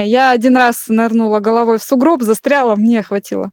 Я один раз нырнула головой в сугроб, застряла, мне хватило.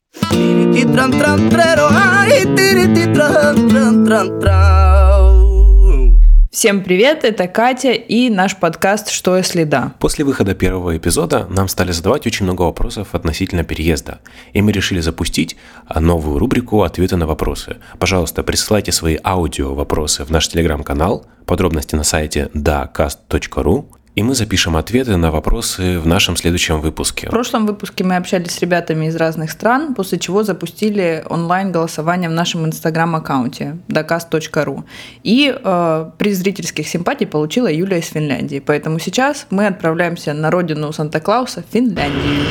Всем привет, это Катя и наш подкаст «Что если да?». После выхода первого эпизода нам стали задавать очень много вопросов относительно переезда, и мы решили запустить новую рубрику «Ответы на вопросы». Пожалуйста, присылайте свои аудио-вопросы в наш телеграм-канал, подробности на сайте dacast.ru, и мы запишем ответы на вопросы в нашем следующем выпуске. В прошлом выпуске мы общались с ребятами из разных стран, после чего запустили онлайн-голосование в нашем инстаграм-аккаунте docast.ru. И э, приз зрительских симпатий получила Юлия из Финляндии. Поэтому сейчас мы отправляемся на родину Санта-Клауса, Финляндию.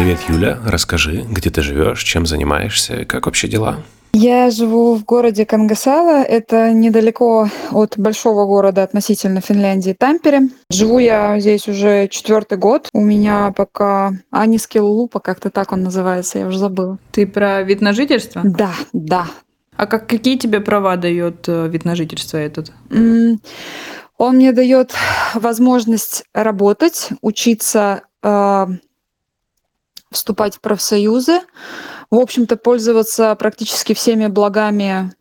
Привет, Юля. Расскажи, где ты живешь, чем занимаешься, как вообще дела? Я живу в городе Кангасала. Это недалеко от большого города относительно Финляндии Тампере. Живу я здесь уже четвертый год. У меня пока Анискил Лупа, как-то так он называется, я уже забыла. Ты про вид на жительство? Да, да. А как, какие тебе права дает э, вид на жительство этот? Он мне дает возможность работать, учиться э, вступать в профсоюзы, в общем-то, пользоваться практически всеми благами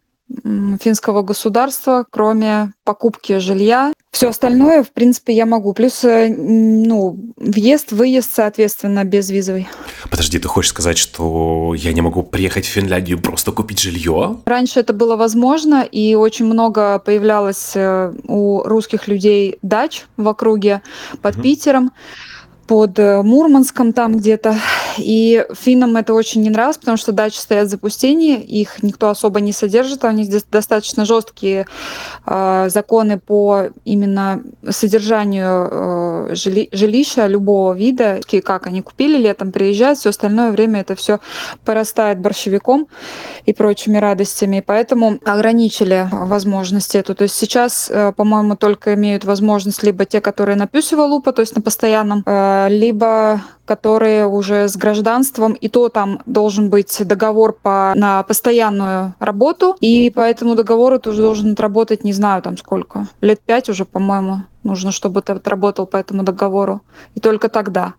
финского государства, кроме покупки жилья. Все остальное, в принципе, я могу. Плюс, э, ну, въезд, выезд, соответственно, без визовый. Подожди, ты хочешь сказать, что я не могу приехать в Финляндию просто купить жилье? Раньше это было возможно, и очень много появлялось э, у русских людей дач в округе под угу. Питером под э, Мурманском там где-то. И финнам это очень не нравилось, потому что дачи стоят в запустении, их никто особо не содержит, у них здесь достаточно жесткие э, законы по именно содержанию э, жили, жилища любого вида, как они купили летом, приезжают, все остальное время это все порастает борщевиком и прочими радостями, поэтому ограничили возможности эту. То есть сейчас, э, по-моему, только имеют возможность либо те, которые на пюсево лупа, то есть на постоянном э, либо которые уже с гражданством, и то там должен быть договор по, на постоянную работу, и по этому договору ты уже должен отработать, не знаю, там сколько, лет пять уже, по-моему, нужно, чтобы ты отработал по этому договору. И только тогда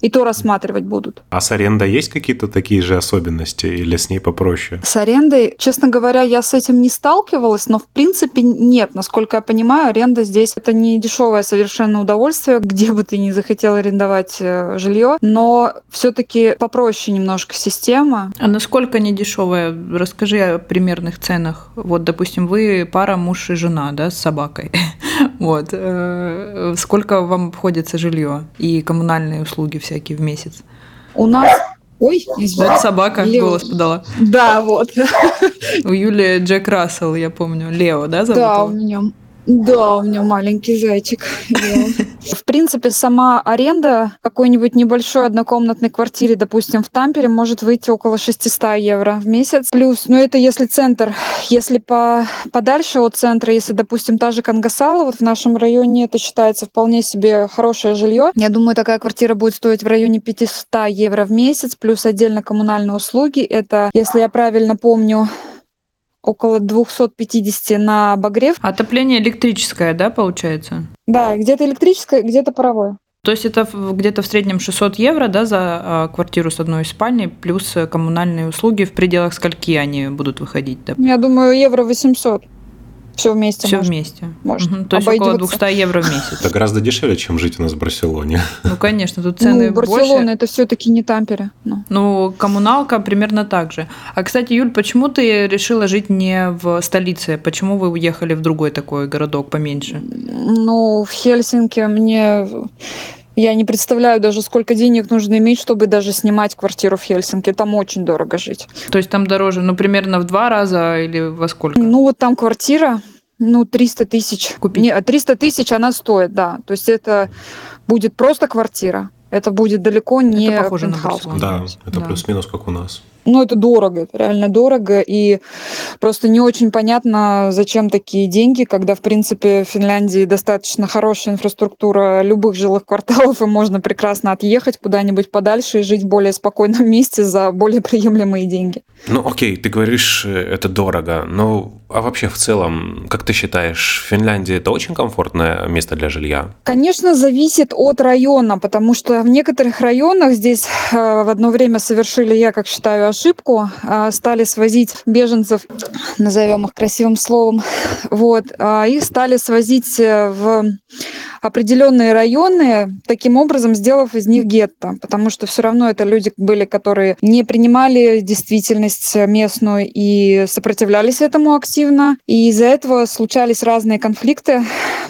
и то рассматривать будут. А с арендой есть какие-то такие же особенности или с ней попроще? С арендой, честно говоря, я с этим не сталкивалась, но в принципе нет. Насколько я понимаю, аренда здесь это не дешевое совершенно удовольствие, где бы ты ни захотел арендовать э, жилье, но все-таки попроще немножко система. А насколько не дешевая? Расскажи о примерных ценах. Вот, допустим, вы пара муж и жена, да, с собакой. Вот. Э, сколько вам обходится жилье и коммунальные услуги всякие в месяц? У нас Ой, извините. Вот собака Лео. голос подала. Да, вот. У Юли Джек Рассел, я помню. Лео, да, зовут Да, у меня да, у меня маленький зайчик. В принципе, сама аренда какой-нибудь небольшой однокомнатной квартире, допустим, в Тампере, может выйти около 600 евро в месяц. Плюс, ну это если центр. Если по, подальше от центра, если, допустим, та же Кангасала, вот в нашем районе это считается вполне себе хорошее жилье. Я думаю, такая квартира будет стоить в районе 500 евро в месяц, плюс отдельно коммунальные услуги. Это, если я правильно помню, около 250 на обогрев. Отопление электрическое, да, получается? Да, где-то электрическое, где-то паровое. То есть это где-то в среднем 600 евро да, за а, квартиру с одной спальней, плюс коммунальные услуги в пределах скольки они будут выходить? Да? Я думаю, евро 800. Все вместе. Все вместе. Может. Угу. То есть около 200 евро в месяц. Это гораздо дешевле, чем жить у нас в Барселоне. Ну, конечно, тут цены ну, Барселона больше. это все-таки не Тампере. Ну. ну, коммуналка примерно так же. А, кстати, Юль, почему ты решила жить не в столице? Почему вы уехали в другой такой городок поменьше? Ну, в Хельсинки мне я не представляю даже, сколько денег нужно иметь, чтобы даже снимать квартиру в Хельсинки. Там очень дорого жить. То есть там дороже, ну, примерно в два раза или во сколько? Ну, вот там квартира, ну, 300 тысяч. Купить? Не, 300 тысяч она стоит, да. То есть это будет просто квартира. Это будет далеко не это похоже пентхаус. На да, это да. плюс-минус как у нас. Ну, это дорого, это реально дорого, и просто не очень понятно, зачем такие деньги, когда, в принципе, в Финляндии достаточно хорошая инфраструктура любых жилых кварталов, и можно прекрасно отъехать куда-нибудь подальше и жить в более спокойном месте за более приемлемые деньги. Ну, окей, ты говоришь, э, это дорого, но а вообще в целом, как ты считаешь, Финляндия это очень комфортное место для жилья? Конечно, зависит от района, потому что в некоторых районах здесь э, в одно время совершили, я как считаю, ошибку, э, стали свозить беженцев, назовем их красивым словом, вот, э, их стали свозить в определенные районы, таким образом сделав из них гетто, потому что все равно это люди были, которые не принимали действительность местную и сопротивлялись этому активно, и из-за этого случались разные конфликты.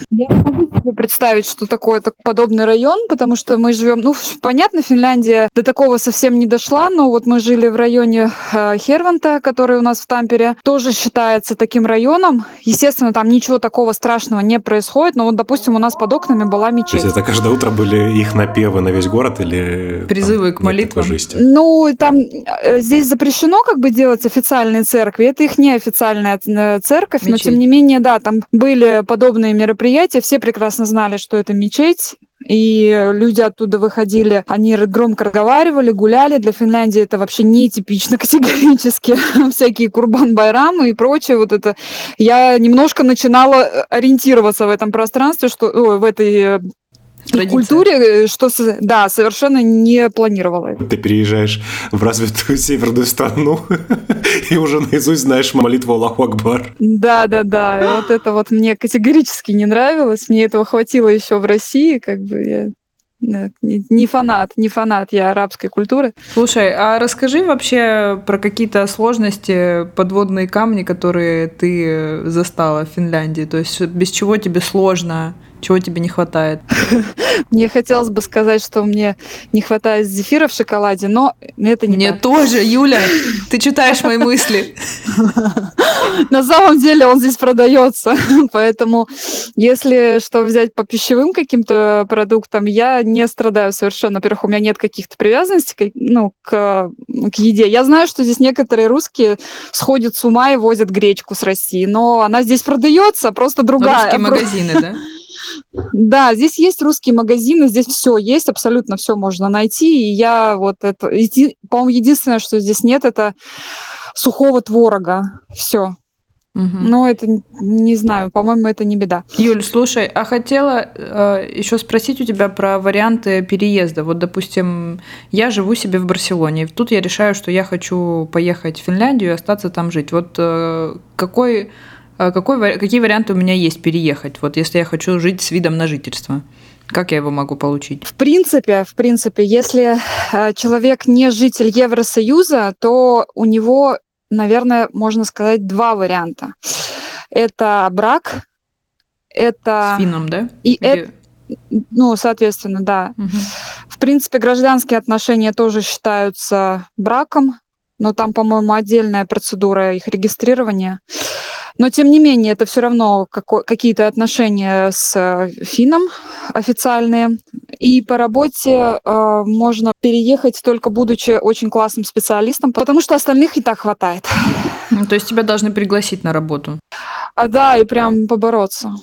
Я не могу себе представить, что такое так, подобный район, потому что мы живем, ну, понятно, Финляндия до такого совсем не дошла, но вот мы жили в районе э, Херванта, который у нас в Тампере, тоже считается таким районом. Естественно, там ничего такого страшного не происходит, но вот, допустим, у нас под окнами была мечеть. То есть это каждое утро были их напевы на весь город или... Призывы там, к молитвам? Ну, там э, здесь запрещено как бы делать официальные церкви, это их неофициальная э, церковь, мечеть. но тем не менее, да, там были подобные мероприятия, все прекрасно знали, что это мечеть, и люди оттуда выходили, они громко разговаривали, гуляли. Для Финляндии это вообще не типично категорически. Всякие Курбан-Байрамы и прочее. Вот это я немножко начинала э, ориентироваться в этом пространстве, что о, в этой Традиция. культуре, э, что да, совершенно не планировала. Ты переезжаешь в развитую северную страну и уже наизусть знаешь молитву Аллаху Акбар. Да, да, да. Вот это вот мне категорически не нравилось. Мне этого хватило еще в России, как бы я не фанат, не фанат я арабской культуры. Слушай, а расскажи вообще про какие-то сложности, подводные камни, которые ты застала в Финляндии. То есть без чего тебе сложно чего тебе не хватает? Мне хотелось бы сказать, что мне не хватает зефира в шоколаде, но это не Мне так. тоже, Юля. Ты читаешь мои мысли. На самом деле он здесь продается, поэтому если что взять по пищевым каким-то продуктам, я не страдаю совершенно. Во-первых, у меня нет каких-то привязанностей ну, к, к еде. Я знаю, что здесь некоторые русские сходят с ума и возят гречку с России, но она здесь продается, просто другая. Русские магазины, да? Да, здесь есть русские магазины, здесь все есть, абсолютно все можно найти. И я вот это, по-моему, единственное, что здесь нет, это сухого творога. Все. Угу. Но это не знаю, по-моему, это не беда. Юль, слушай, а хотела э, еще спросить у тебя про варианты переезда. Вот, допустим, я живу себе в Барселоне, и тут я решаю, что я хочу поехать в Финляндию и остаться там жить. Вот э, какой какой, какие варианты у меня есть переехать, вот если я хочу жить с видом на жительство? Как я его могу получить? В принципе, в принципе, если э, человек не житель Евросоюза, то у него, наверное, можно сказать, два варианта. Это брак, это... С финном, да? И Или... это... Ну, соответственно, да. Угу. В принципе, гражданские отношения тоже считаются браком, но там, по-моему, отдельная процедура их регистрирования. Но, тем не менее, это все равно какие-то отношения с э, финном официальные. И по работе э, можно переехать только будучи очень классным специалистом, потому что остальных и так хватает. Ну, то есть тебя должны пригласить на работу? А да, и прям побороться.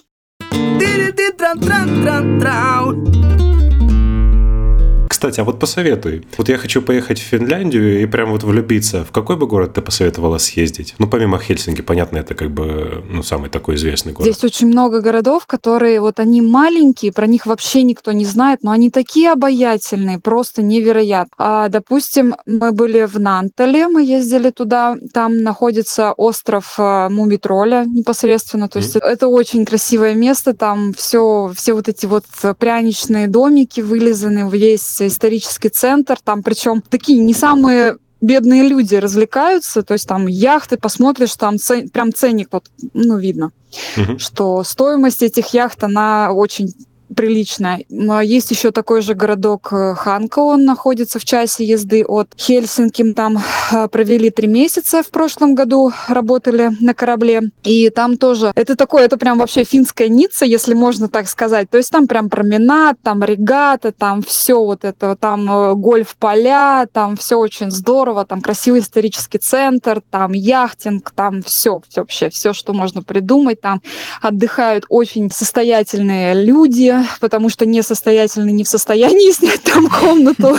Кстати, а вот посоветуй. Вот я хочу поехать в Финляндию и прям вот влюбиться. В какой бы город ты посоветовала съездить? Ну, помимо Хельсинки, понятно, это как бы ну, самый такой известный город. Здесь очень много городов, которые вот они маленькие, про них вообще никто не знает, но они такие обаятельные, просто невероятно. А, допустим, мы были в Нантале, мы ездили туда, там находится остров э, Мумитроля непосредственно, то есть mm. это очень красивое место, там все, все вот эти вот пряничные домики вылизаны, есть исторический центр, там причем такие не самые бедные люди развлекаются, то есть там яхты, посмотришь, там цен, прям ценник вот, ну, видно, угу. что стоимость этих яхт, она очень приличная. Есть еще такой же городок э, Ханка, он находится в часе езды от Хельсинки. Там э, провели три месяца в прошлом году, работали на корабле. И там тоже, это такое, это прям вообще финская Ницца, если можно так сказать. То есть там прям променад, там регата, там все вот это, там э, гольф-поля, там все очень здорово, там красивый исторический центр, там яхтинг, там все, все вообще, все, что можно придумать. Там отдыхают очень состоятельные люди, потому что несостоятельный не в состоянии снять там комнату,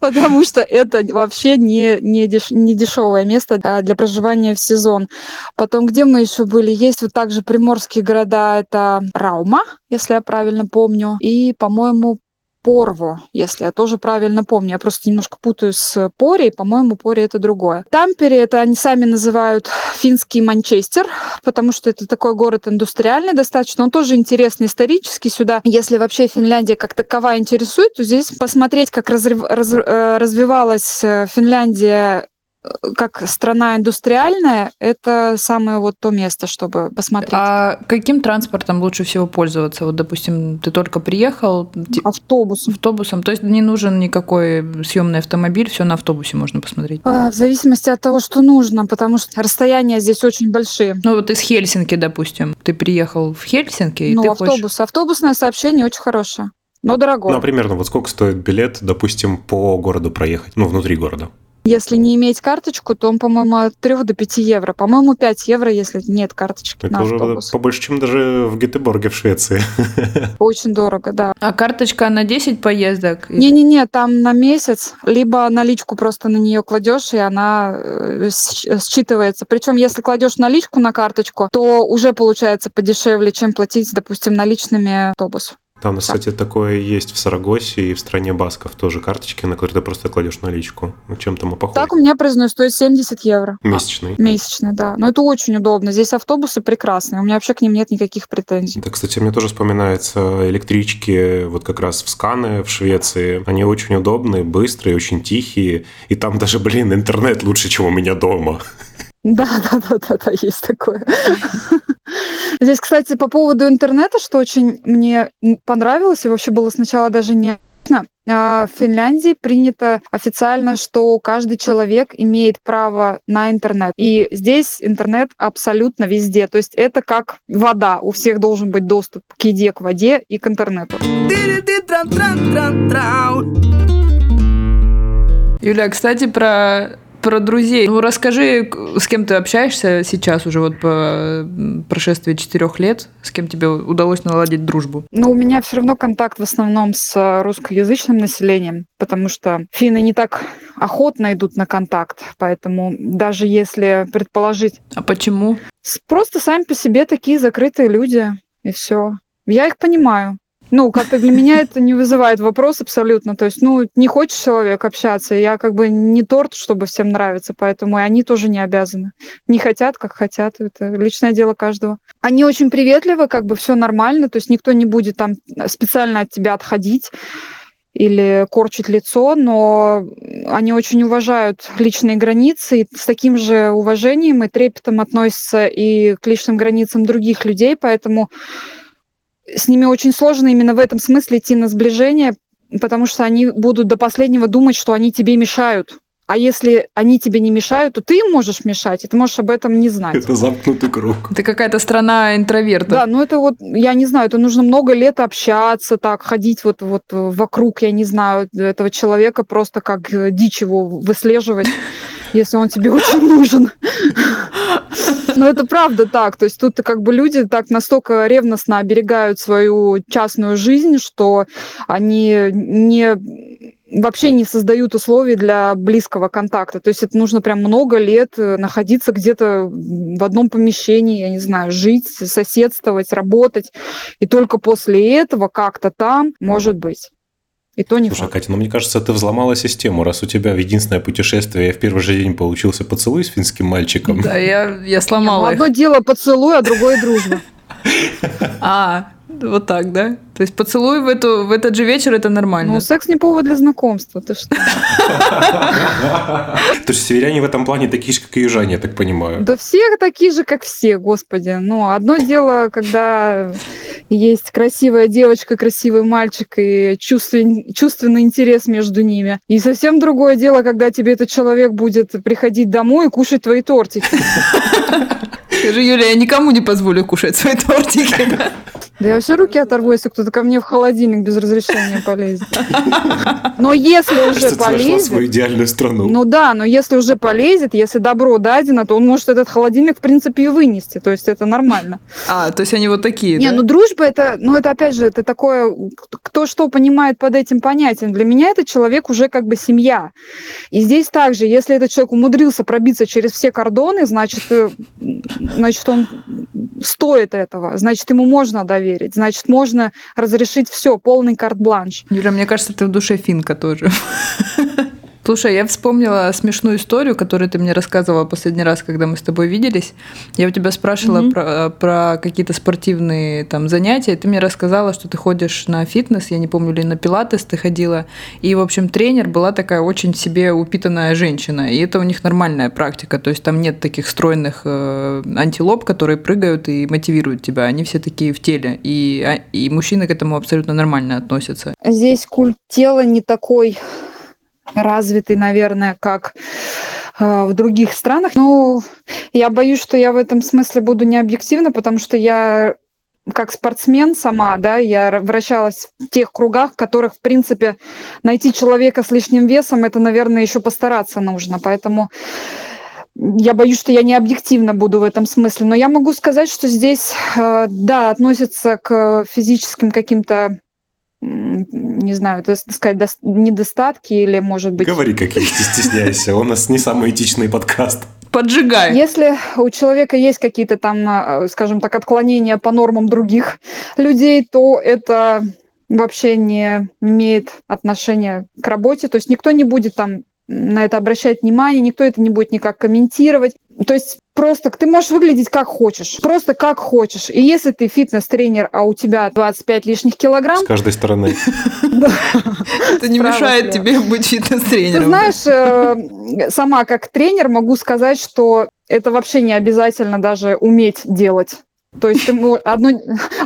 потому что это вообще не, не, деш, не дешевое место для проживания в сезон. Потом, где мы еще были? Есть вот также приморские города, это Раума, если я правильно помню, и, по-моему, Порво, если я тоже правильно помню. Я просто немножко путаю с Пори, по-моему, Пори это другое. Тампере это они сами называют финский Манчестер, потому что это такой город индустриальный достаточно. Он тоже интересный исторически сюда. Если вообще Финляндия как таковая интересует, то здесь посмотреть, как разрыв, раз, э, развивалась э, Финляндия как страна индустриальная, это самое вот то место, чтобы посмотреть. А каким транспортом лучше всего пользоваться? Вот, допустим, ты только приехал. Автобусом. Автобусом. То есть не нужен никакой съемный автомобиль, все на автобусе можно посмотреть. А, в зависимости от того, что нужно, потому что расстояния здесь очень большие. Ну вот из Хельсинки, допустим, ты приехал в Хельсинки, и ну, ты автобус. хочешь... Автобусное сообщение очень хорошее. Но дорогое. Ну, а примерно вот сколько стоит билет, допустим, по городу проехать? Ну, внутри города. Если не иметь карточку, то он, по-моему, от 3 до 5 евро. По-моему, 5 евро, если нет карточки Это на уже автобус. побольше, чем даже в Гетеборге в Швеции. Очень дорого, да. А карточка на 10 поездок? Не-не-не, там на месяц, либо наличку просто на нее кладешь, и она э, считывается. Причем, если кладешь наличку на карточку, то уже получается подешевле, чем платить, допустим, наличными автобус. Там, кстати, такое есть в Сарагосе и в стране Басков тоже карточки, на которые ты просто кладешь наличку. Ну, чем там и похоже. Так у меня, признаю, стоит 70 евро. Месячный. Месячный, да. Но это очень удобно. Здесь автобусы прекрасные. У меня вообще к ним нет никаких претензий. Да, кстати, мне тоже вспоминаются электрички вот как раз в Скане в Швеции. Они очень удобные, быстрые, очень тихие. И там даже, блин, интернет лучше, чем у меня дома. Да, да, да, да, да, есть такое. Здесь, кстати, по поводу интернета, что очень мне понравилось, и вообще было сначала даже не а, в Финляндии принято официально, что каждый человек имеет право на интернет. И здесь интернет абсолютно везде. То есть это как вода. У всех должен быть доступ к еде, к воде и к интернету. Юля, кстати, про про друзей. Ну, расскажи, с кем ты общаешься сейчас уже вот по прошествии четырех лет, с кем тебе удалось наладить дружбу? Ну, у меня все равно контакт в основном с русскоязычным населением, потому что финны не так охотно идут на контакт, поэтому даже если предположить... А почему? Просто сами по себе такие закрытые люди, и все. Я их понимаю. Ну, как-то для меня это не вызывает вопрос абсолютно. То есть, ну, не хочешь человек общаться, я как бы не торт, чтобы всем нравиться, поэтому и они тоже не обязаны. Не хотят, как хотят, это личное дело каждого. Они очень приветливы, как бы все нормально, то есть никто не будет там специально от тебя отходить или корчить лицо, но они очень уважают личные границы и с таким же уважением и трепетом относятся и к личным границам других людей, поэтому с ними очень сложно именно в этом смысле идти на сближение, потому что они будут до последнего думать, что они тебе мешают. А если они тебе не мешают, то ты им можешь мешать, и ты можешь об этом не знать. Это замкнутый круг. Это какая-то страна интровертов. Да, ну это вот, я не знаю, это нужно много лет общаться, так, ходить вот, вот вокруг, я не знаю, этого человека, просто как дичь его выслеживать, если он тебе очень нужен. Но это правда так. То есть тут как бы люди так настолько ревностно оберегают свою частную жизнь, что они не вообще не создают условий для близкого контакта. То есть это нужно прям много лет э, находиться где-то в одном помещении, я не знаю, жить, соседствовать, работать. И только после этого как-то там может быть. И то не Слушай, факт. Катя, ну мне кажется, ты взломала систему, раз у тебя в единственное путешествие в первый же день получился поцелуй с финским мальчиком. Да, я, я сломала Ну, их. одно дело поцелуй, а другое дружба. А, вот так, да? То есть поцелуй в, эту, в этот же вечер это нормально. Ну, секс не повод для знакомства, ты что? То есть северяне в этом плане такие же, как и южане, я так понимаю. Да все такие же, как все, господи. Ну, одно дело, когда есть красивая девочка, красивый мальчик и чувственный, чувственный интерес между ними. И совсем другое дело, когда тебе этот человек будет приходить домой и кушать твои тортики. Скажи, Юля, я никому не позволю кушать свои тортики. Да я все руки оторву, если кто-то ко мне в холодильник без разрешения полезет. Но если уже полезет... свою идеальную страну. Ну да, но если уже полезет, если добро дадено, то он может этот холодильник, в принципе, и вынести. То есть это нормально. А, то есть они вот такие, Не, ну дружба это, ну это опять же, это такое, кто что понимает под этим понятием. Для меня этот человек уже как бы семья. И здесь также, если этот человек умудрился пробиться через все кордоны, значит, э, значит он стоит этого, значит ему можно доверить, значит можно разрешить все, полный карт-бланш. Юля, мне кажется, ты в душе финка тоже. Слушай, я вспомнила смешную историю, которую ты мне рассказывала последний раз, когда мы с тобой виделись. Я у тебя спрашивала Мгм. про, про какие-то спортивные там занятия, и ты мне рассказала, что ты ходишь на фитнес, я не помню, или на пилатес ты ходила. И, в общем, тренер была такая очень себе упитанная женщина, и это у них нормальная практика, то есть там нет таких стройных э, антилоп, которые прыгают и мотивируют тебя, они все такие в теле, и, а- и мужчины к этому абсолютно нормально относятся. Здесь культ тела не такой развитый, наверное, как э, в других странах. Ну, я боюсь, что я в этом смысле буду не объективна, потому что я как спортсмен сама, да, я вращалась в тех кругах, в которых, в принципе, найти человека с лишним весом, это, наверное, еще постараться нужно. Поэтому я боюсь, что я не объективно буду в этом смысле. Но я могу сказать, что здесь, э, да, относятся к физическим каким-то не знаю, так сказать, дос- недостатки или, может быть... Говори, как есть, стесняйся. У нас не самый этичный подкаст. Поджигай! Если у человека есть какие-то там, а, скажем так, отклонения по нормам других людей, то это вообще не имеет отношения к работе. То есть никто не будет там на это обращать внимание, никто это не будет никак комментировать. То есть просто ты можешь выглядеть как хочешь, просто как хочешь. И если ты фитнес-тренер, а у тебя 25 лишних С килограмм, каждой стороны. Это не мешает тебе быть Ты фитнес-тренером. знаешь, э, сама как тренер могу сказать, что это вообще не обязательно даже уметь делать. То есть мо- одно,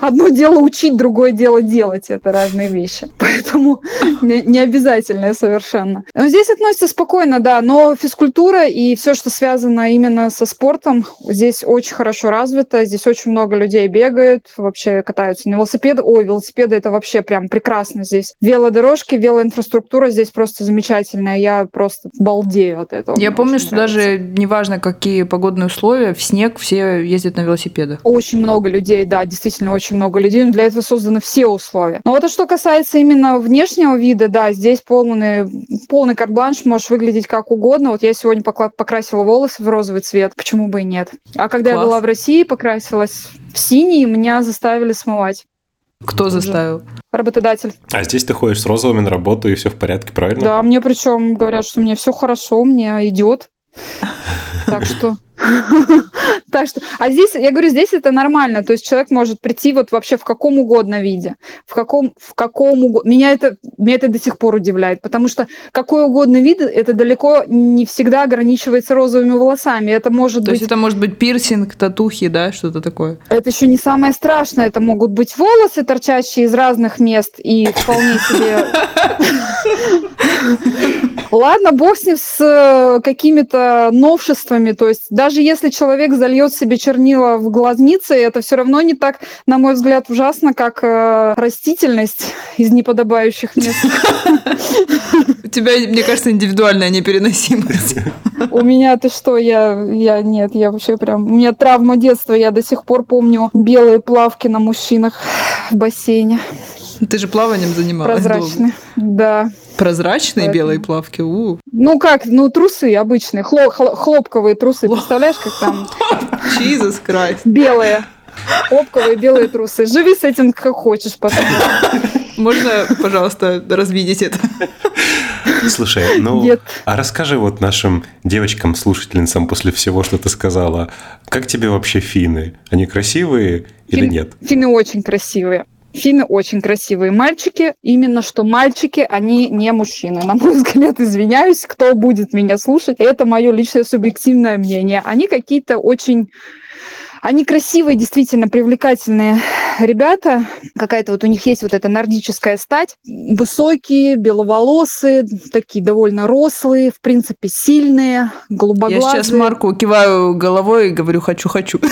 одно дело учить, другое дело делать. Это разные вещи. Поэтому не, не обязательно совершенно. Но здесь относится спокойно, да. Но физкультура и все, что связано именно со спортом, здесь очень хорошо развито. Здесь очень много людей бегают, вообще катаются на велосипедах. Ой, велосипеды это вообще прям прекрасно здесь. Велодорожки, велоинфраструктура здесь просто замечательная. Я просто балдею от этого. Я Мне помню, что нравится. даже неважно, какие погодные условия, в снег все ездят на велосипедах. Очень много людей, да, действительно очень много людей. но Для этого созданы все условия. Но вот а что касается именно внешнего вида, да, здесь полный, полный карт-бланш, можешь выглядеть как угодно. Вот я сегодня покрасила волосы в розовый цвет, почему бы и нет. А когда я Класс. была в России, покрасилась в синий, меня заставили смывать. Кто заставил? Работодатель. А здесь ты ходишь с розовыми на работу, и все в порядке, правильно? Да, мне причем говорят, что мне все хорошо, мне идет. Так что... Так что, а здесь, я говорю, здесь это нормально, то есть человек может прийти вот вообще в каком угодно виде, в каком, в каком угодно. Меня это, меня это до сих пор удивляет, потому что какой угодно вид, это далеко не всегда ограничивается розовыми волосами, это может То быть есть это может быть пирсинг, татухи, да, что-то такое. это еще не самое страшное. Это могут быть волосы, торчащие из разных мест и вполне себе... Ладно, бог с ним с э, какими-то новшествами. То есть даже если человек зальет себе чернила в глазницы, это все равно не так, на мой взгляд, ужасно, как э, растительность из неподобающих мест. У тебя, мне кажется, индивидуальная непереносимость. У меня ты что, я, я нет, я вообще прям, у меня травма детства, я до сих пор помню белые плавки на мужчинах в бассейне, Ты же плаванием занималась прозрачные, да. Прозрачные Поэтому- белые плавки. У, Ну как, ну трусы обычные, хло- хло- хлопковые трусы, представляешь, как там Jesus Christ. белые, хлопковые белые трусы. Живи с этим как хочешь потом. Можно, пожалуйста, развидеть это? Слушай, ну, Нет. а расскажи вот нашим девочкам, слушательницам после всего, что ты сказала, как тебе вообще финны? Они красивые или Фин- нет? Финны очень красивые. Финны очень красивые мальчики. Именно что мальчики, они не мужчины. На мой взгляд, извиняюсь, кто будет меня слушать. Это мое личное субъективное мнение. Они какие-то очень... Они красивые, действительно привлекательные ребята, какая-то вот у них есть вот эта нордическая стать, высокие, беловолосые, такие довольно рослые, в принципе, сильные, голубоглазые. Я сейчас Марку киваю головой и говорю «хочу-хочу».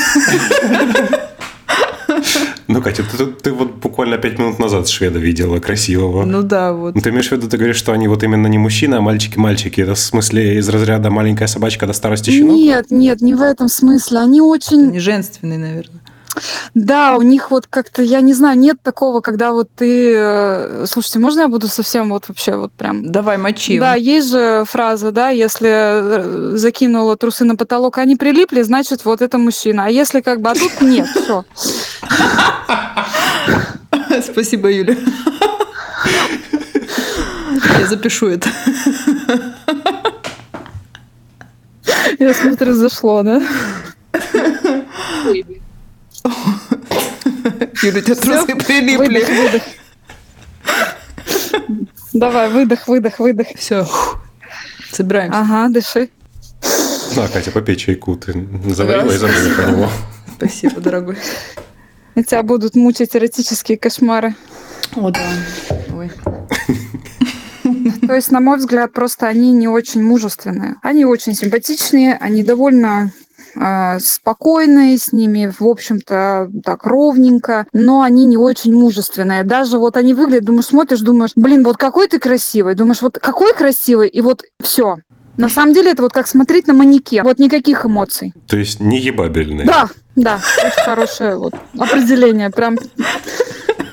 Ну, Катя, ты, ты вот буквально пять минут назад шведа видела красивого. Ну да, вот. Ну, ты имеешь в виду, ты говоришь, что они вот именно не мужчины, а мальчики-мальчики. Это в смысле из разряда маленькая собачка до старости щенок? Нет, нет, не в этом смысле. Они очень... Не женственные, наверное. Да, у них вот как-то, я не знаю, нет такого, когда вот ты... э, Слушайте, можно я буду совсем вот вообще вот прям... Давай, мочи. Да, есть же фраза, да, если э, закинула трусы на потолок, они прилипли, значит, вот это мужчина. А если как бы, а тут нет, все. Спасибо, Юля. Я запишу это. Я смотрю, зашло, да? Юля, у тебя трусы прилипли. Давай, выдох, выдох, выдох. Все, собираемся. Ага, дыши. На, Катя, попей чайку. Ты заварила и забыла про него. Спасибо, дорогой. И тебя будут мучить эротические кошмары. О, да. Ой. То есть, на мой взгляд, просто они не очень мужественные. Они очень симпатичные, они довольно спокойные, с ними, в общем-то, так ровненько, но они не очень мужественные. Даже вот они выглядят, думаешь, смотришь, думаешь, блин, вот какой ты красивый, думаешь, вот какой красивый, и вот все. На самом деле это вот как смотреть на манекен. Вот никаких эмоций. То есть не ебабельный. Да, да, очень хорошее вот определение, прям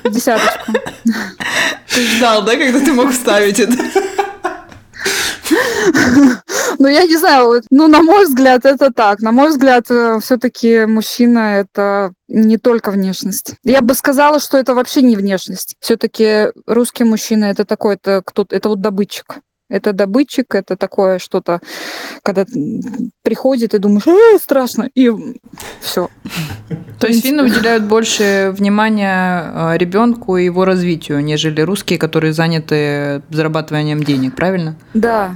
десяточку. Ты ждал, да, когда ты мог вставить это? Ну, я не знаю, ну, на мой взгляд, это так. На мой взгляд, все-таки мужчина — это не только внешность. Я бы сказала, что это вообще не внешность. Все-таки русский мужчина — это такой, это кто-то, это вот добытчик. Это добытчик, это такое что-то, когда приходит и думаешь, «Э, страшно, и все. То есть финны уделяют больше внимания ребенку и его развитию, нежели русские, которые заняты зарабатыванием денег, правильно? Да,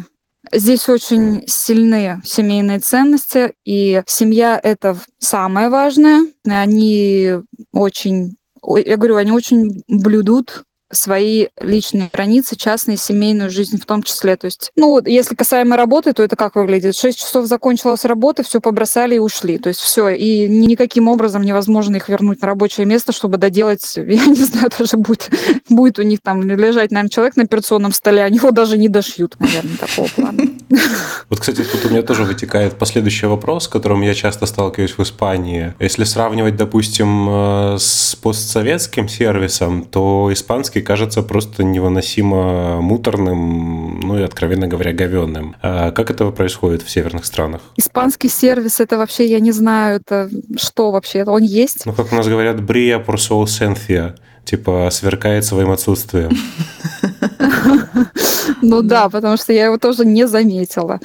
Здесь очень сильные семейные ценности, и семья это самое важное. Они очень, я говорю, они очень блюдут свои личные границы, частные, семейную жизнь в том числе. То есть, ну, если касаемо работы, то это как выглядит? Шесть часов закончилась работа, все побросали и ушли. То есть все, и никаким образом невозможно их вернуть на рабочее место, чтобы доделать, я не знаю, даже будет, будет у них там лежать, наверное, человек на операционном столе, они его даже не дошьют, наверное, такого плана. Вот, кстати, тут у меня тоже вытекает последующий вопрос, с которым я часто сталкиваюсь в Испании. Если сравнивать, допустим, э, с постсоветским сервисом, то испанский кажется просто невыносимо муторным, ну и, откровенно говоря, говенным. А как это происходит в северных странах? Испанский сервис, это вообще, я не знаю, это что вообще, он есть? Ну, как у нас говорят, брия por ausencia, типа сверкает своим отсутствием. Ну да, потому что я его тоже не заметила.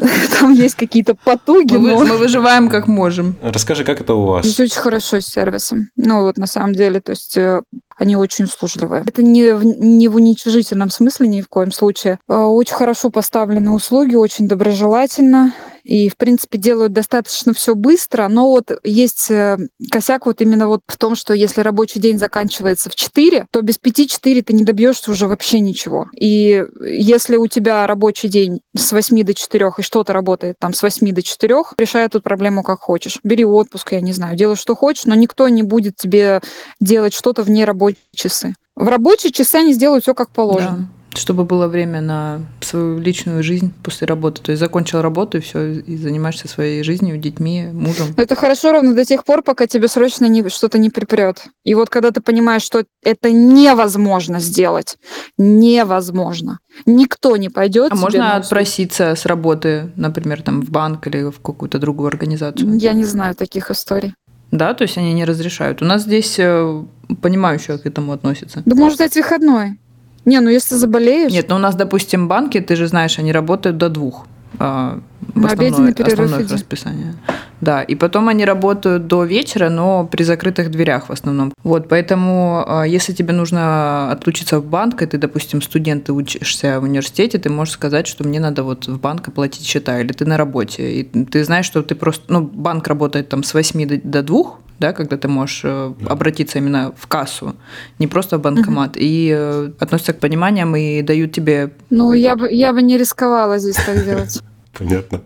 Там есть какие-то потуги, мы, но... мы выживаем как можем. Расскажи, как это у вас? Здесь очень хорошо с сервисом. Ну вот на самом деле, то есть э, они очень услужливые. Это не в, не в уничижительном смысле ни в коем случае. Э, Очень хорошо поставлены услуги, очень доброжелательно. И, в принципе, делают достаточно все быстро, но вот есть э, косяк вот именно вот в том, что если рабочий день заканчивается в 4, то без 5-4 ты не добьешься уже вообще ничего. И если у тебя рабочий день с 8 до 4 и что-то работает там с 8 до 4, решай эту проблему как хочешь. Бери отпуск, я не знаю, делай что хочешь, но никто не будет тебе делать что-то вне рабочие часы. В рабочие часы они сделают все как положено. Да. Чтобы было время на свою личную жизнь после работы. То есть закончил работу и все, и занимаешься своей жизнью, детьми, мужем. Это хорошо ровно до тех пор, пока тебе срочно не, что-то не припрет. И вот когда ты понимаешь, что это невозможно сделать, невозможно. Никто не пойдет. А можно отпроситься с работы, например, там в банк или в какую-то другую организацию? Я не знаю таких историй. Да, то есть они не разрешают. У нас здесь э, понимающие к этому относятся. Да может дать выходной. Не, ну если заболеешь, Нет, ну у нас, допустим, банки, ты же знаешь, они работают до двух. а, На основное- основное расписание. Да, и потом они работают до вечера, но при закрытых дверях в основном. Вот, поэтому а, если тебе нужно отлучиться в банк, и ты, допустим, студент, ты учишься в университете, ты можешь сказать, что мне надо вот в банк оплатить счета, или ты на работе, и ты знаешь, что ты просто, ну, банк работает там с 8 до, до 2, да, когда ты можешь э, обратиться именно в кассу, не просто в банкомат, угу. и э, относятся к пониманиям и дают тебе... Ну, я бы, я бы не рисковала здесь так делать. Понятно.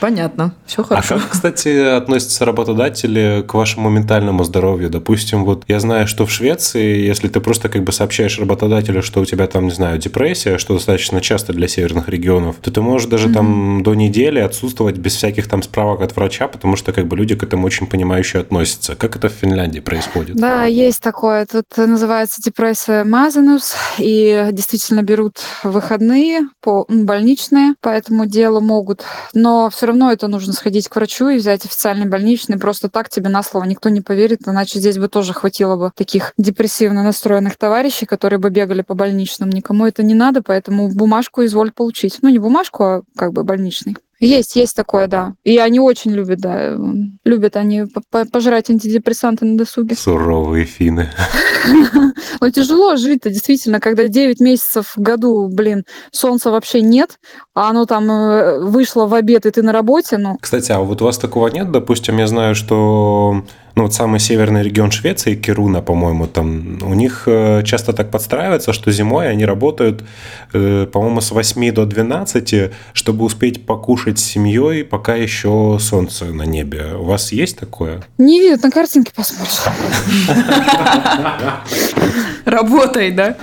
Понятно, все хорошо. А как, кстати, относятся работодатели к вашему ментальному здоровью? Допустим, вот я знаю, что в Швеции, если ты просто как бы сообщаешь работодателю, что у тебя там, не знаю, депрессия, что достаточно часто для северных регионов, то ты можешь даже mm-hmm. там до недели отсутствовать без всяких там справок от врача, потому что как бы люди к этому очень понимающе относятся. Как это в Финляндии происходит? Да, есть такое. Тут называется депрессия Мазенус, и действительно берут выходные по больничные по этому делу могут, но все равно это нужно сходить к врачу и взять официальный больничный. Просто так тебе на слово никто не поверит, иначе здесь бы тоже хватило бы таких депрессивно настроенных товарищей, которые бы бегали по больничным. Никому это не надо, поэтому бумажку изволь получить. Ну, не бумажку, а как бы больничный. Есть, есть такое, да. И они очень любят, да. Любят они пожрать антидепрессанты на досуге. Суровые финны. Ну, тяжело жить-то, действительно, когда 9 месяцев в году, блин, солнца вообще нет, а оно там э, вышло в обед, и ты на работе, ну... Кстати, а вот у вас такого нет? Допустим, я знаю, что ну вот самый северный регион Швеции, Кируна, по-моему, там, у них э, часто так подстраивается, что зимой они работают, э, по-моему, с 8 до 12, чтобы успеть покушать с семьей, пока еще солнце на небе. У вас есть такое? Не видят, на картинке посмотришь. Работай, да?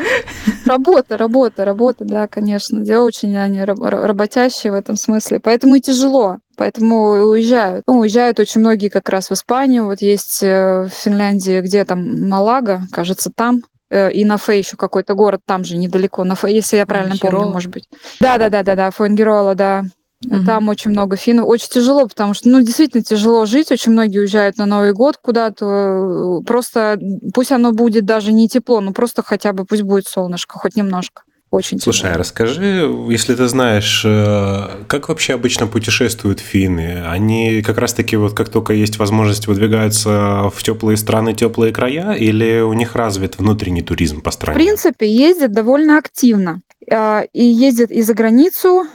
Работа, работа, работа, да, конечно. Дело очень они работящие в этом смысле. Поэтому и тяжело. Поэтому уезжают. Ну, уезжают очень многие как раз в Испанию. Вот есть э, в Финляндии, где там Малага, кажется, там э, и на Фе еще какой-то город там же недалеко, на Фе, если я правильно Хирола. помню, может быть. Да, да, да, да, да, Фуэнгерола, да. Угу. Там очень много финнов. Очень тяжело, потому что, ну, действительно тяжело жить. Очень многие уезжают на Новый год куда-то. Просто пусть оно будет даже не тепло, но просто хотя бы пусть будет солнышко, хоть немножко. Очень Слушай, тяжело. а расскажи, если ты знаешь, э, как вообще обычно путешествуют финны? Они как раз-таки вот как только есть возможность выдвигаются в теплые страны, теплые края, или у них развит внутренний туризм по стране? В принципе, ездят довольно активно. А, и ездят и за границу,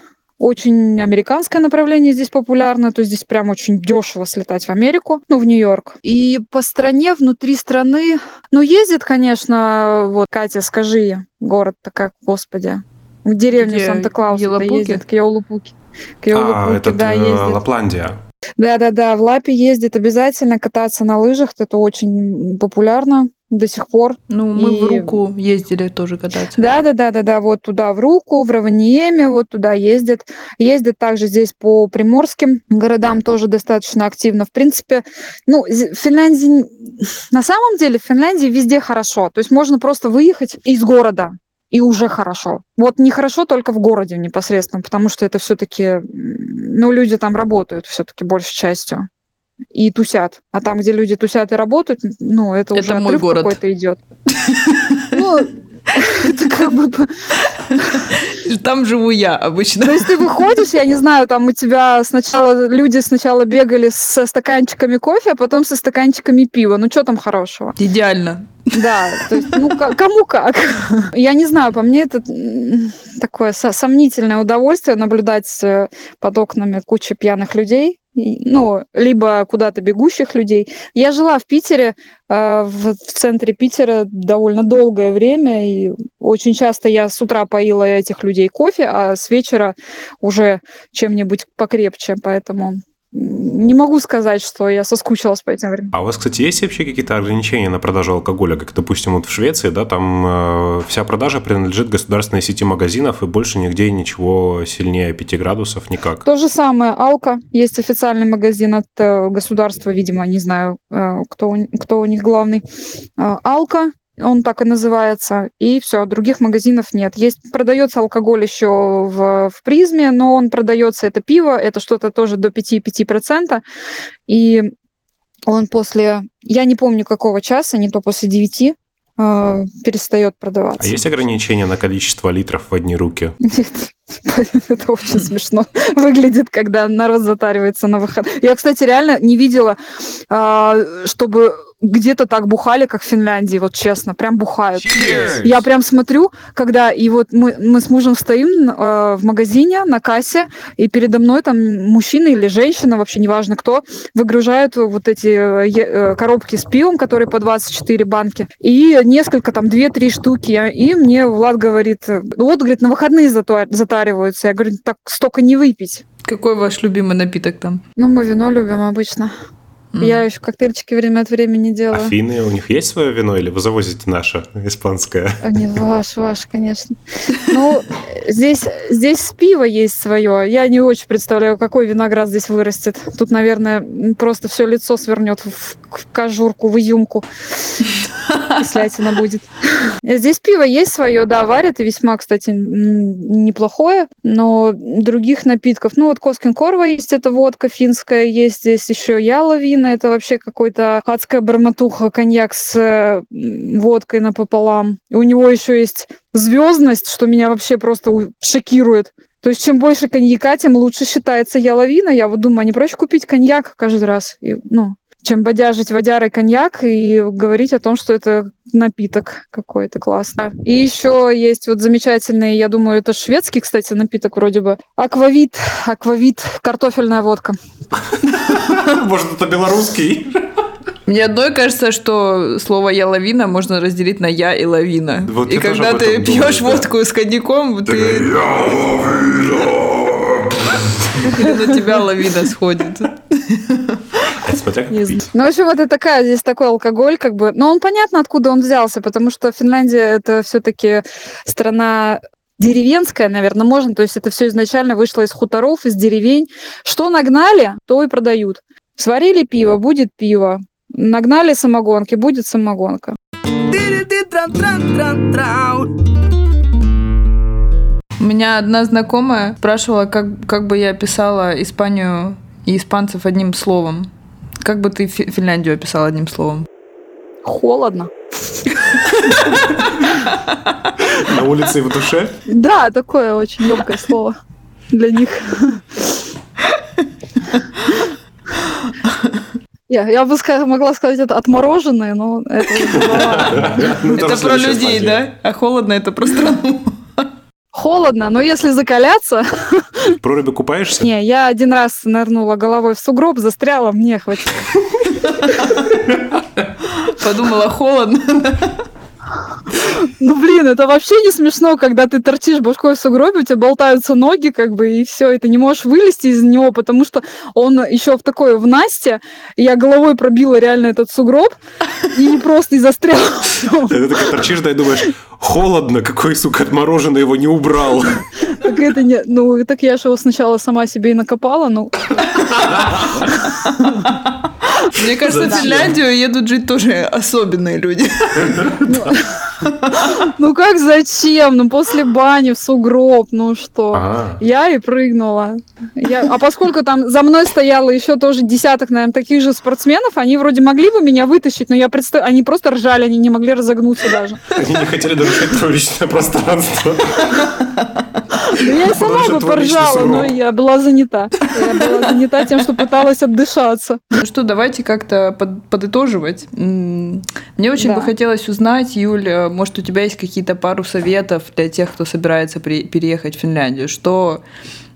очень американское направление здесь популярно, то есть здесь прям очень дешево слетать в Америку, ну, в Нью-Йорк. И по стране, внутри страны, ну, ездит, конечно, вот, Катя, скажи, город-то как, господи, в деревню Санта-Клауса ездит, к Яулупуке. К Яулупуке, а, это да, ездит. Лапландия. Да-да-да, в Лапе ездит обязательно кататься на лыжах, это очень популярно до сих пор. Ну, мы и... в руку ездили тоже кататься. Да, да, да, да, да, вот туда в руку, в Раваниеме, вот туда ездят. Ездят также здесь по приморским городам тоже достаточно активно. В принципе, ну, в Финляндии, на самом деле в Финляндии везде хорошо. То есть можно просто выехать из города, и уже хорошо. Вот нехорошо только в городе непосредственно, потому что это все-таки, ну, люди там работают все-таки большей частью и тусят. А там, где люди тусят и работают, ну, это, это уже мой город. какой-то идет. Ну, это как бы... Там живу я обычно. То есть ты выходишь, я не знаю, там у тебя сначала люди сначала бегали со стаканчиками кофе, а потом со стаканчиками пива. Ну, что там хорошего? Идеально. Да, то есть, ну, кому как. Я не знаю, по мне это такое сомнительное удовольствие наблюдать э, под окнами кучи пьяных людей, ну, либо куда-то бегущих людей. Я жила в Питере, э, в центре Питера довольно долгое время, и очень часто я с утра поила этих людей кофе, а с вечера уже чем-нибудь покрепче, поэтому не могу сказать, что я соскучилась по этим временам. А у вас, кстати, есть вообще какие-то ограничения на продажу алкоголя? Как, допустим, вот в Швеции, да, там э, вся продажа принадлежит государственной сети магазинов, и больше нигде ничего сильнее 5 градусов никак. То же самое, Алка. Есть официальный магазин от э, государства, видимо, не знаю, э, кто, кто у них главный. Э, Алка, он так и называется, и все, других магазинов нет. Есть, продается алкоголь еще в, в призме, но он продается, это пиво, это что-то тоже до 5-5%, и он после, я не помню какого часа, не то после 9, э, перестает продаваться. А есть ограничения на количество литров в одни руки? Нет, это очень смешно выглядит, когда народ затаривается на выход. Я, кстати, реально не видела, а, чтобы где-то так бухали, как в Финляндии, вот честно, прям бухают. Cheers! Я прям смотрю, когда и вот мы, мы с мужем стоим э, в магазине на кассе, и передо мной там мужчина или женщина, вообще неважно кто, выгружают вот эти э, э, коробки с пивом, которые по 24 банки, и несколько там, 2-3 штуки. И мне Влад говорит, вот, говорит, на выходные затариваются. Я говорю, так столько не выпить. Какой ваш любимый напиток там? Ну, мы вино любим обычно. Я еще коктейльчики время от времени делаю. Афины, у них есть свое вино или вы завозите наше, испанское? А, Не ваш, ваш, конечно. Ну, здесь, здесь пиво есть свое. Я не очень представляю, какой виноград здесь вырастет. Тут, наверное, просто все лицо свернет в, в кожурку, в изюмку. Кислятина будет. Здесь пиво есть свое, да, варят, и весьма, кстати, неплохое. Но других напитков, ну вот Коскин Корва есть, это водка финская, есть здесь еще Яловина, это вообще какой-то адская барматуха, коньяк с э, водкой напополам. И у него еще есть звездность, что меня вообще просто шокирует. То есть чем больше коньяка, тем лучше считается яловина. Я вот думаю, не проще купить коньяк каждый раз, и, ну, чем бодяжить водярой коньяк и говорить о том, что это напиток какой-то классный. И еще есть вот замечательный, я думаю, это шведский, кстати, напиток вроде бы. Аквавит, аквавит, картофельная водка. Может, это белорусский? Мне одной кажется, что слово «я лавина» можно разделить на «я» и «лавина». Вот и я когда ты этом думаю, пьешь да. водку с коньяком, ты... Или на тебя лавина сходит. Как Не пить. знаю. Ну, в общем, это такая, здесь такой алкоголь, как бы. Но он понятно, откуда он взялся, потому что Финляндия это все-таки страна деревенская, наверное, можно. То есть это все изначально вышло из хуторов, из деревень. Что нагнали, то и продают. Сварили пиво, будет пиво. Нагнали самогонки, будет самогонка. У меня одна знакомая спрашивала, как, как бы я описала Испанию и испанцев одним словом. Как бы ты Фи- Финляндию описала одним словом? Холодно. На улице и в душе? Да, такое очень емкое слово для них. Я, я бы ска- могла сказать это отмороженное, но это. Ну, это про людей, да? А холодно это про страну. Холодно, но если закаляться... В проруби купаешься? Не, я один раз нырнула головой в сугроб, застряла, мне хватит. Подумала, холодно. Ну, блин, это вообще не смешно, когда ты торчишь башкой в сугробе, у тебя болтаются ноги, как бы, и все, и ты не можешь вылезти из него, потому что он еще в такой, в Насте, и я головой пробила реально этот сугроб, и просто и застряла. Ты такой торчишь, да и думаешь, холодно, какой, сука, отмороженный его не убрал. Так это не... Ну, так я же его сначала сама себе и накопала, ну... Мне кажется, в? Финляндию едут жить тоже особенные люди. Ну как зачем? Ну после бани в сугроб, ну что? А, Я и прыгнула. А поскольку там за мной стояло еще тоже десяток, наверное, таких же спортсменов, они вроде могли бы меня вытащить, но я представляю, они просто ржали, они не могли разогнуться даже. Они не хотели нарушать твое личное пространство. Ну, я и сама бы поржала, но я была занята. Я была занята тем, что пыталась отдышаться. Ну что, давайте как-то под- подытоживать. Мне очень Да. бы хотелось узнать, Юля, может, у тебя есть какие-то пару советов для тех, кто собирается при- переехать в Финляндию? Что,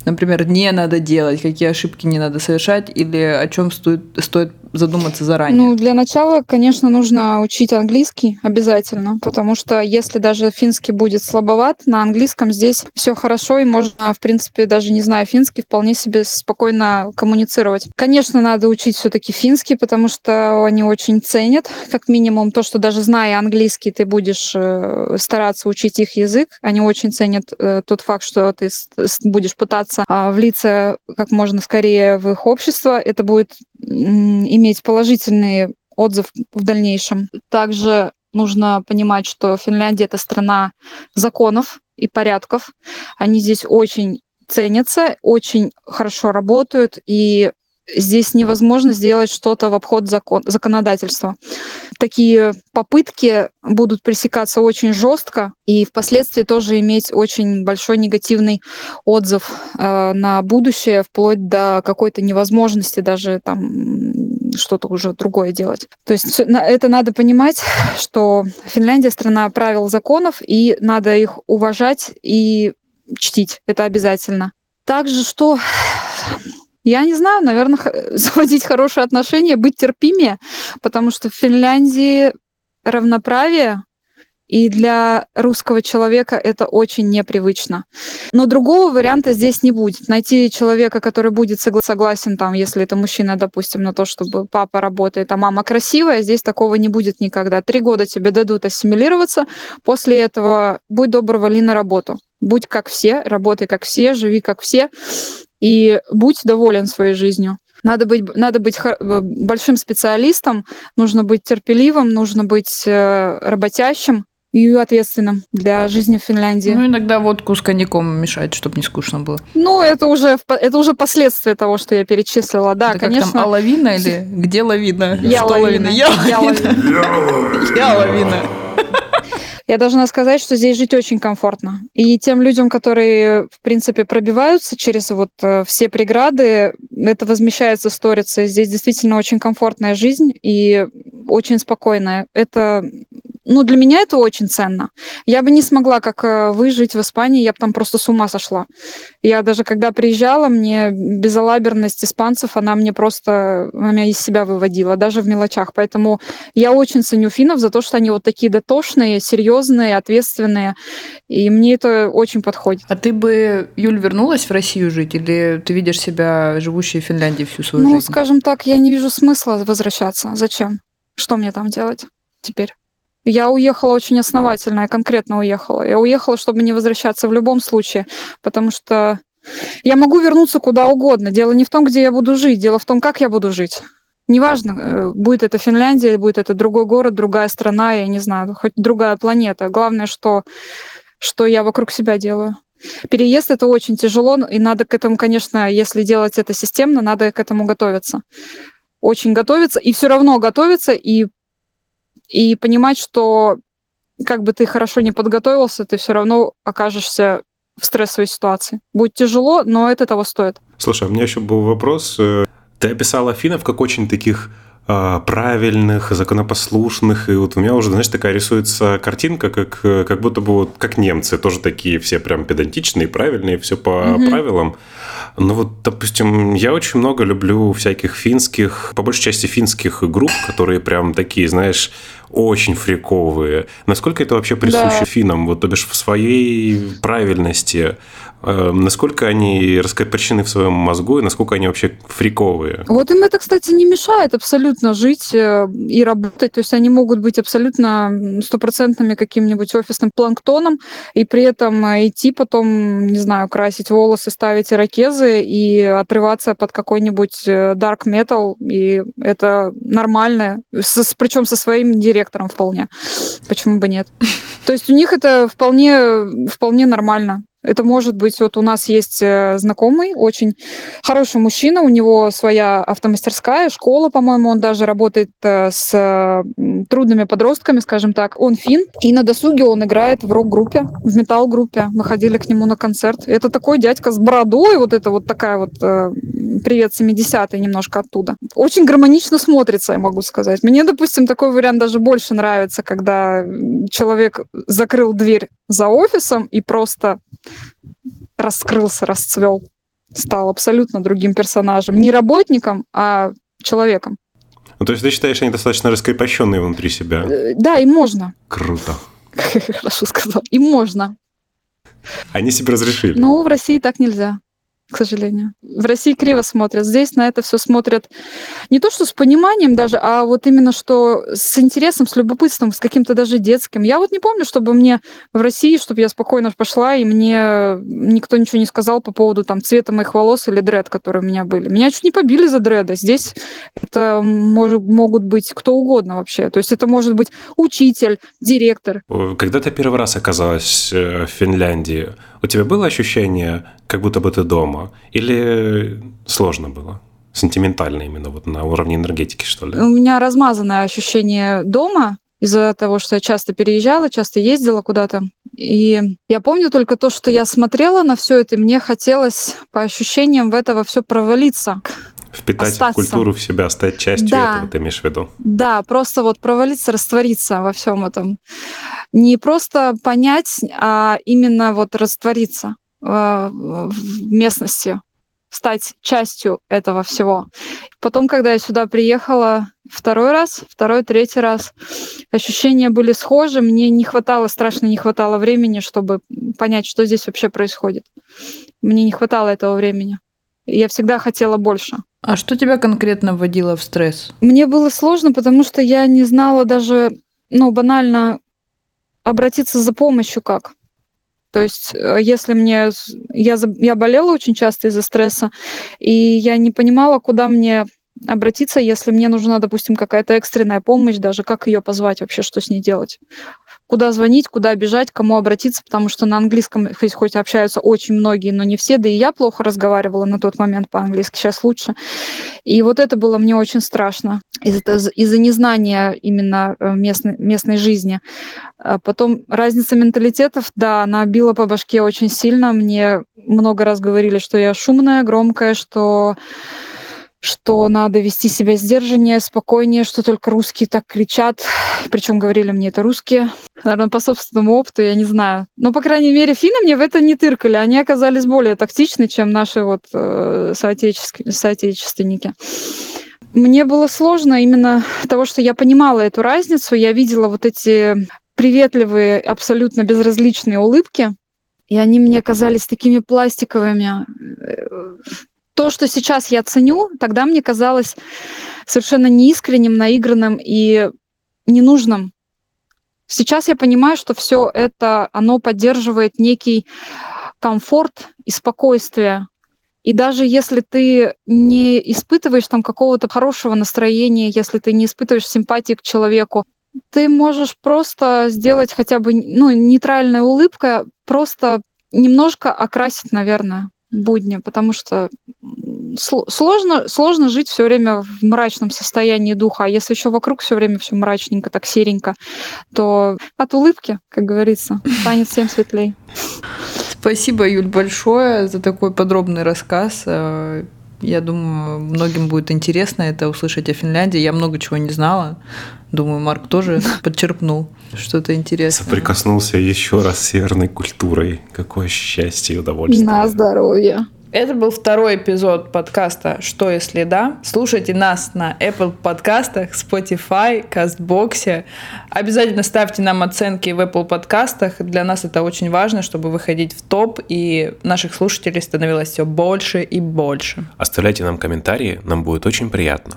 например, не надо делать, какие ошибки не надо совершать, или о чем стоит, стоит задуматься заранее? Ну, для начала, конечно, нужно учить английский обязательно, потому что если даже финский будет слабоват, на английском здесь все хорошо, и можно, в принципе, даже не зная финский, вполне себе спокойно коммуницировать. Конечно, надо учить все-таки финский, потому что они очень ценят, как минимум, то, что даже зная английский, ты будешь э, стараться учить их язык. Они очень ценят э, тот факт, что ты будешь пытаться а, влиться как можно скорее в их общество. Это будет иметь положительный отзыв в дальнейшем. Также нужно понимать, что Финляндия это страна законов и порядков. Они здесь очень ценятся, очень хорошо работают, и здесь невозможно сделать что-то в обход закон, законодательства. Такие попытки будут пресекаться очень жестко и впоследствии тоже иметь очень большой негативный отзыв э, на будущее, вплоть до какой-то невозможности даже там что-то уже другое делать. То есть это надо понимать, что Финляндия страна правил законов, и надо их уважать и чтить. Это обязательно. Также что я не знаю, наверное, заводить хорошие отношения, быть терпимее, потому что в Финляндии равноправие и для русского человека это очень непривычно. Но другого варианта здесь не будет. Найти человека, который будет согласен, там, если это мужчина, допустим, на то, чтобы папа работает, а мама красивая, здесь такого не будет никогда. Три года тебе дадут ассимилироваться, после этого будь добр, вали на работу. Будь как все, работай как все, живи как все, и будь доволен своей жизнью. Надо быть, надо быть большим специалистом, нужно быть терпеливым, нужно быть э, работящим, и ответственным для жизни в Финляндии. Ну, иногда водку с коньяком мешает, чтобы не скучно было. Ну, это уже, это уже последствия того, что я перечислила. Да, это конечно. Как там, а лавина или где лавина? Я Что лавина. Я лавина. Я лавина. Я должна сказать, что здесь жить очень комфортно. И тем людям, которые, в принципе, пробиваются через вот э, все преграды, это возмещается сторицей. Здесь действительно очень комфортная жизнь и очень спокойная. Это ну, для меня это очень ценно. Я бы не смогла, как э, вы, жить в Испании, я бы там просто с ума сошла. Я даже когда приезжала, мне безалаберность испанцев, она мне просто, она меня из себя выводила, даже в мелочах. Поэтому я очень ценю финнов за то, что они вот такие дотошные, серьезные, ответственные, и мне это очень подходит. А ты бы, Юль, вернулась в Россию жить, или ты видишь себя живущей в Финляндии всю свою ну, жизнь? Ну, скажем так, я не вижу смысла возвращаться. Зачем? Что мне там делать теперь? Я уехала очень основательно, я конкретно уехала. Я уехала, чтобы не возвращаться в любом случае, потому что я могу вернуться куда угодно. Дело не в том, где я буду жить, дело в том, как я буду жить. Неважно, э, будет это Финляндия, будет это другой город, другая страна, я не знаю, хоть другая планета. Главное, что, что я вокруг себя делаю. Переезд это очень тяжело, и надо к этому, конечно, если делать это системно, надо к этому готовиться. Очень готовиться, и все равно готовиться, и и понимать, что как бы ты хорошо не подготовился, ты все равно окажешься в стрессовой ситуации. Будет тяжело, но это того стоит. Слушай, у меня еще был вопрос. Ты описала финнов как очень таких а, правильных, законопослушных, и вот у меня уже, знаешь, такая рисуется картинка, как, как будто бы вот как немцы, тоже такие все прям педантичные, правильные, все по mm-hmm. правилам. Ну вот, допустим, я очень много люблю всяких финских, по большей части финских групп, которые прям такие, знаешь, очень фриковые. Насколько это вообще присуще да. финнам? Вот, то бишь, в своей правильности, насколько они раскопорчены в своем мозгу и насколько они вообще фриковые? Вот им это, кстати, не мешает абсолютно жить э, и работать. То есть они могут быть абсолютно стопроцентными каким-нибудь офисным планктоном и при этом идти потом, не знаю, красить волосы, ставить ирокезы и отрываться под какой-нибудь э, dark metal. И это нормально. С, причем со своим директором вполне. Почему бы нет? То есть у них это вполне, вполне нормально. Это может быть, вот у нас есть э, знакомый, очень хороший мужчина, у него своя автомастерская, школа, по-моему, он даже работает э, с трудными подростками, скажем так. Он фин, и на досуге он играет в рок-группе, в металл-группе. Мы ходили к нему на концерт. Это такой дядька с бородой, вот это вот такая вот э, привет 70-й немножко оттуда. Очень гармонично смотрится, я могу сказать. Мне, допустим, такой вариант даже больше нравится, когда человек закрыл дверь за офисом и просто раскрылся, расцвел, стал абсолютно другим персонажем. Не работником, а человеком. Ну, то есть ты считаешь, они достаточно раскрепощенные внутри себя? Э, да, и можно. Круто. Хорошо сказал. И можно. Они себе разрешили. Ну, в России так нельзя к сожалению. В России криво смотрят. Здесь на это все смотрят не то, что с пониманием даже, а вот именно что с интересом, с любопытством, с каким-то даже детским. Я вот не помню, чтобы мне в России, чтобы я спокойно пошла, и мне никто ничего не сказал по поводу там цвета моих волос или дред, которые у меня были. Меня чуть не побили за дреды. Здесь это может, могут быть кто угодно вообще. То есть это может быть учитель, директор. Когда ты первый раз оказалась э, в Финляндии, у тебя было ощущение, как будто бы ты дома? Или сложно было? Сентиментально именно, вот на уровне энергетики, что ли? У меня размазанное ощущение дома из-за того, что я часто переезжала, часто ездила куда-то. И я помню только то, что я смотрела на все это, и мне хотелось по ощущениям в этого все провалиться. Впитать Остаться. культуру в себя, стать частью Да. этого, ты имеешь в виду? Да, просто вот провалиться, раствориться во всем этом. Не просто понять, а именно вот раствориться э, в местности, стать частью этого всего. Потом, когда я сюда приехала второй раз, второй, третий раз, ощущения были схожи. Мне не хватало, страшно не хватало времени, чтобы понять, что здесь вообще происходит. Мне не хватало этого времени. Я всегда хотела больше. А что тебя конкретно вводило в стресс? Мне было сложно, потому что я не знала даже, ну, банально обратиться за помощью как. То есть, э, если мне... Я, я болела очень часто из-за стресса, и я не понимала, куда мне обратиться, если мне нужна, допустим, какая-то экстренная помощь, даже как ее позвать вообще, что с ней делать. Куда звонить, куда бежать, кому обратиться, потому что на английском хоть, хоть общаются очень многие, но не все, да и я плохо разговаривала на тот момент по-английски, сейчас лучше. И вот это было мне очень страшно из-за из-за незнания именно э, местной, местной жизни. А Потом разница менталитетов, да, она била по башке очень сильно. Мне много раз говорили, что я шумная, громкая, что что надо вести себя сдержаннее, спокойнее, что только русские так кричат. Причем говорили мне это русские. Наверное, по собственному опыту, я не знаю. Но, по крайней мере, финны мне в это не тыркали. Они оказались более тактичны, чем наши вот э, соотечественники. Мне было сложно именно того, что я понимала эту разницу, я видела вот эти приветливые, абсолютно безразличные улыбки, и они мне казались такими пластиковыми. То, что сейчас я ценю, тогда мне казалось совершенно неискренним, наигранным и ненужным. Сейчас я понимаю, что все это, оно поддерживает некий комфорт и спокойствие. И даже если ты не испытываешь там какого-то хорошего настроения, если ты не испытываешь симпатии к человеку, ты можешь просто сделать хотя бы ну, нейтральная улыбка, просто немножко окрасить, наверное, будни, потому что сложно, сложно жить все время в мрачном состоянии духа, а если еще вокруг все время все мрачненько, так серенько, то от улыбки, как говорится, станет всем светлей. Спасибо, Юль, большое за такой подробный рассказ. Я думаю, многим будет интересно это услышать о Финляндии. Я много чего не знала. Думаю, Марк тоже подчерпнул что-то интересное. Соприкоснулся еще раз с северной культурой. Какое счастье и удовольствие. На здоровье. Это был второй эпизод подкаста «Что если да?». Слушайте нас на Apple подкастах, Spotify, Кастбоксе. Обязательно ставьте нам оценки в Apple подкастах. Для нас это очень важно, чтобы выходить в топ, и наших слушателей становилось все больше и больше. Оставляйте нам комментарии, нам будет очень приятно.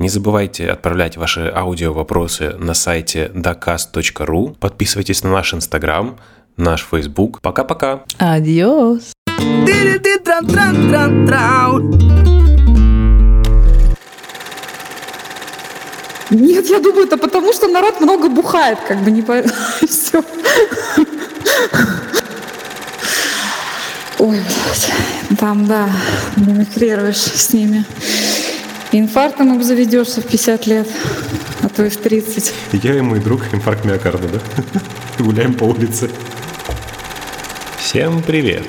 Не забывайте отправлять ваши аудио-вопросы на сайте docast.ru. Подписывайтесь на наш Инстаграм, наш Фейсбук. Пока-пока! Адиос! Нет, я думаю, это потому, что народ много бухает, как бы не по... Все. Ой, блядь. Там, да, мимикрируешь с ними. Инфарктом обзаведешься в 50 лет, а то и в 30. Я и мой друг инфаркт миокарда, да? Гуляем по улице. Всем привет!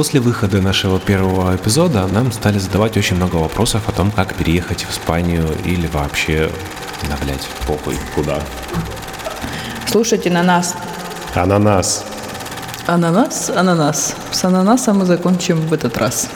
После выхода нашего первого эпизода нам стали задавать очень много вопросов о том, как переехать в Испанию или вообще, да, блядь, похуй, куда. Слушайте на нас. Ананас. Ананас, ананас. С ананаса мы закончим в этот раз.